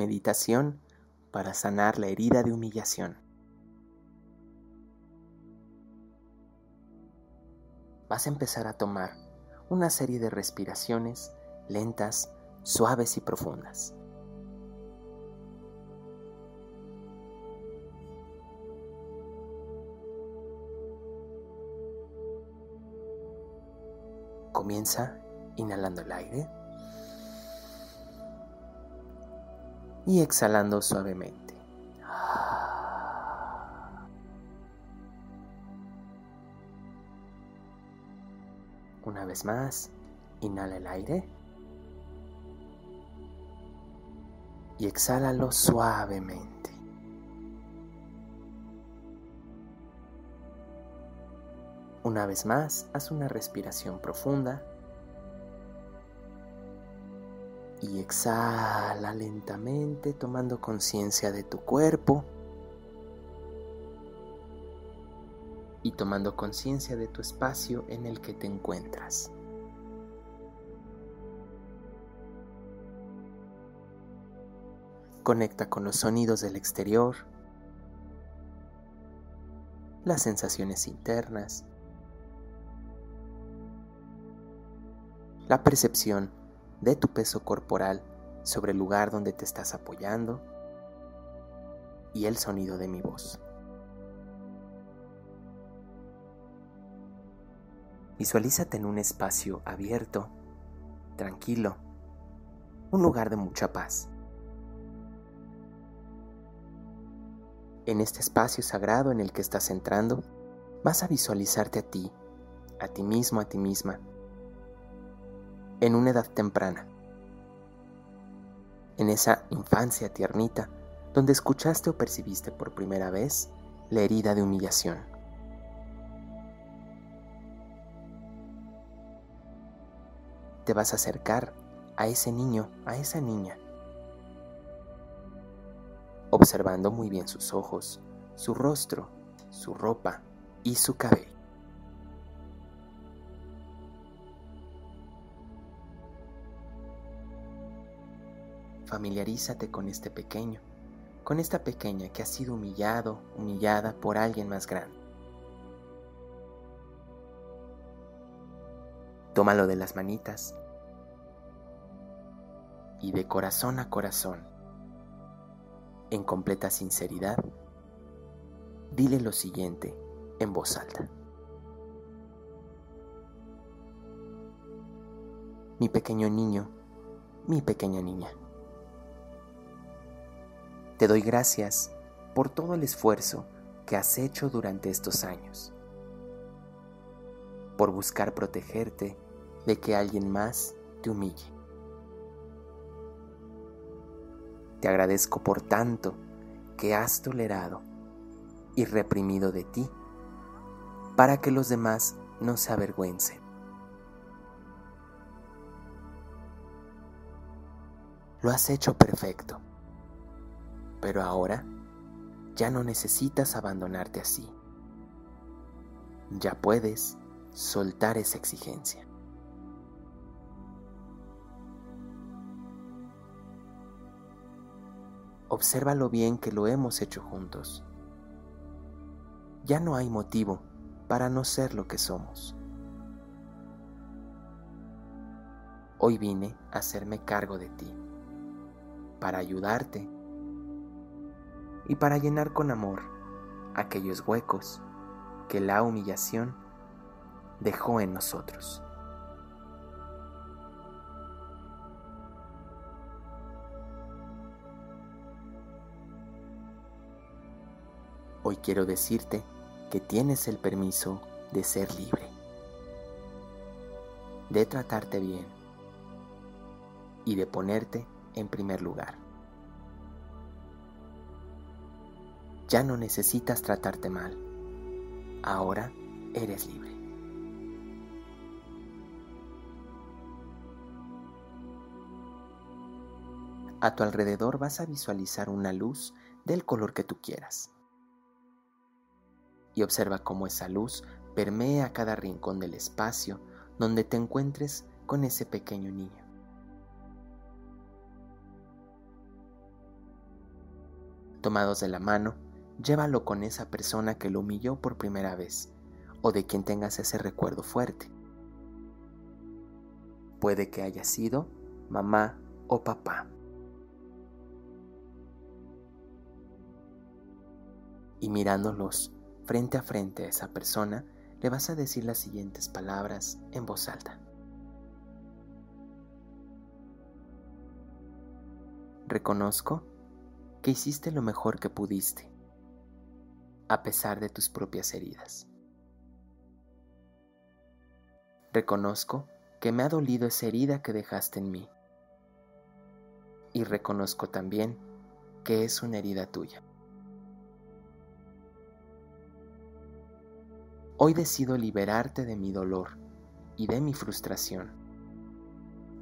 Meditación para sanar la herida de humillación. Vas a empezar a tomar una serie de respiraciones lentas, suaves y profundas. Comienza inhalando el aire y exhalando suavemente. Una vez más, inhala el aire y exhálalo suavemente. Una vez más, haz una respiración profunda y exhala lentamente tomando conciencia de tu cuerpo y tomando conciencia de tu espacio en el que te encuentras. Conecta con los sonidos del exterior, las sensaciones internas, la percepción de tu peso corporal sobre el lugar donde te estás apoyando y el sonido de mi voz. Visualízate en un espacio abierto, tranquilo, un lugar de mucha paz. En este espacio sagrado en el que estás entrando, vas a visualizarte a ti, a ti mismo, a ti misma, en una edad temprana, en esa infancia tiernita donde escuchaste o percibiste por primera vez la herida de humillación. Te vas a acercar a ese niño, a esa niña, observando muy bien sus ojos, su rostro, su ropa y su cabello. Familiarízate con este pequeño, con esta pequeña que ha sido humillado, humillada por alguien más grande. Tómalo de las manitas y de corazón a corazón, en completa sinceridad, dile lo siguiente en voz alta. Mi pequeño niño, mi pequeña niña. Te doy gracias por todo el esfuerzo que has hecho durante estos años, por buscar protegerte de que alguien más te humille. Te agradezco por tanto que has tolerado y reprimido de ti para que los demás no se avergüencen. Lo has hecho perfecto pero ahora ya no necesitas abandonarte así. Ya puedes soltar esa exigencia. Obsérvalo bien que lo hemos hecho juntos. Ya no hay motivo para no ser lo que somos. Hoy vine a hacerme cargo de ti, para ayudarte y para llenar con amor aquellos huecos que la humillación dejó en nosotros. Hoy quiero decirte que tienes el permiso de ser libre, de tratarte bien y de ponerte en primer lugar. Ya no necesitas tratarte mal. Ahora eres libre. A tu alrededor vas a visualizar una luz del color que tú quieras. Y observa cómo esa luz permea cada rincón del espacio donde te encuentres con ese pequeño niño. Tomados de la mano, llévalo con esa persona que lo humilló por primera vez o de quien tengas ese recuerdo fuerte. Puede que haya sido mamá o papá. Y mirándolos frente a frente a esa persona, le vas a decir las siguientes palabras en voz alta. Reconozco que hiciste lo mejor que pudiste, a pesar de tus propias heridas. Reconozco que me ha dolido esa herida que dejaste en mí. Y reconozco también que es una herida tuya. Hoy decido liberarte de mi dolor y de mi frustración.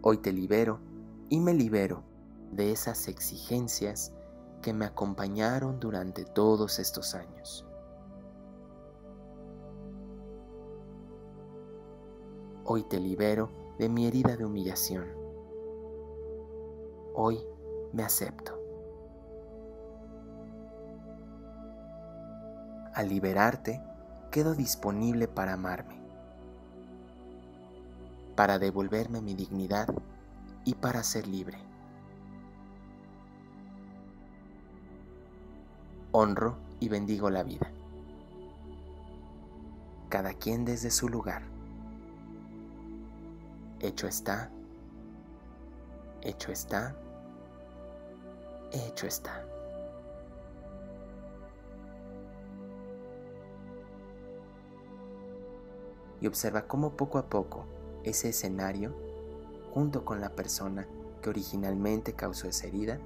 Hoy te libero y me libero de esas exigencias que me acompañaron durante todos estos años. Hoy te libero de mi herida de humillación. Hoy me acepto. Al liberarte, quedo disponible para amarme, para devolverme mi dignidad y para ser libre. Honro y bendigo la vida. Cada quien desde su lugar. Hecho está, hecho está, hecho está. Y observa cómo poco a poco ese escenario, junto con la persona que originalmente causó esa herida,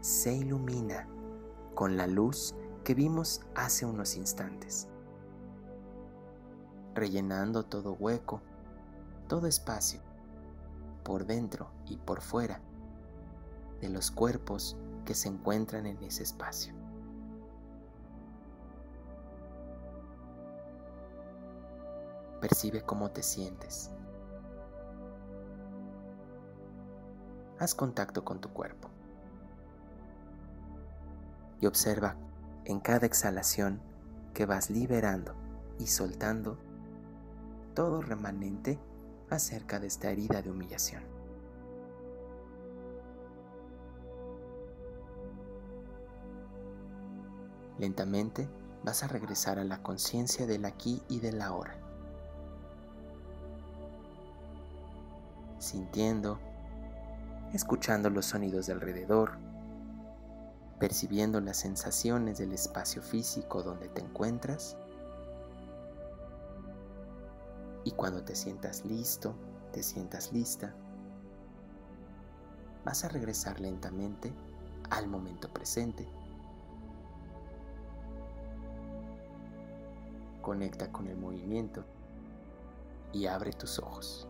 se ilumina con la luz que vimos hace unos instantes, rellenando todo hueco, todo espacio, por dentro y por fuera, de los cuerpos que se encuentran en ese espacio. Percibe cómo te sientes. Haz contacto con tu cuerpo y observa en cada exhalación que vas liberando y soltando todo remanente acerca de esta herida de humillación. Lentamente vas a regresar a la conciencia del aquí y del ahora, sintiendo, escuchando los sonidos de alrededor, percibiendo las sensaciones del espacio físico donde te encuentras. Y cuando te sientas listo, te sientas lista, vas a regresar lentamente al momento presente. Conecta con el movimiento y abre tus ojos.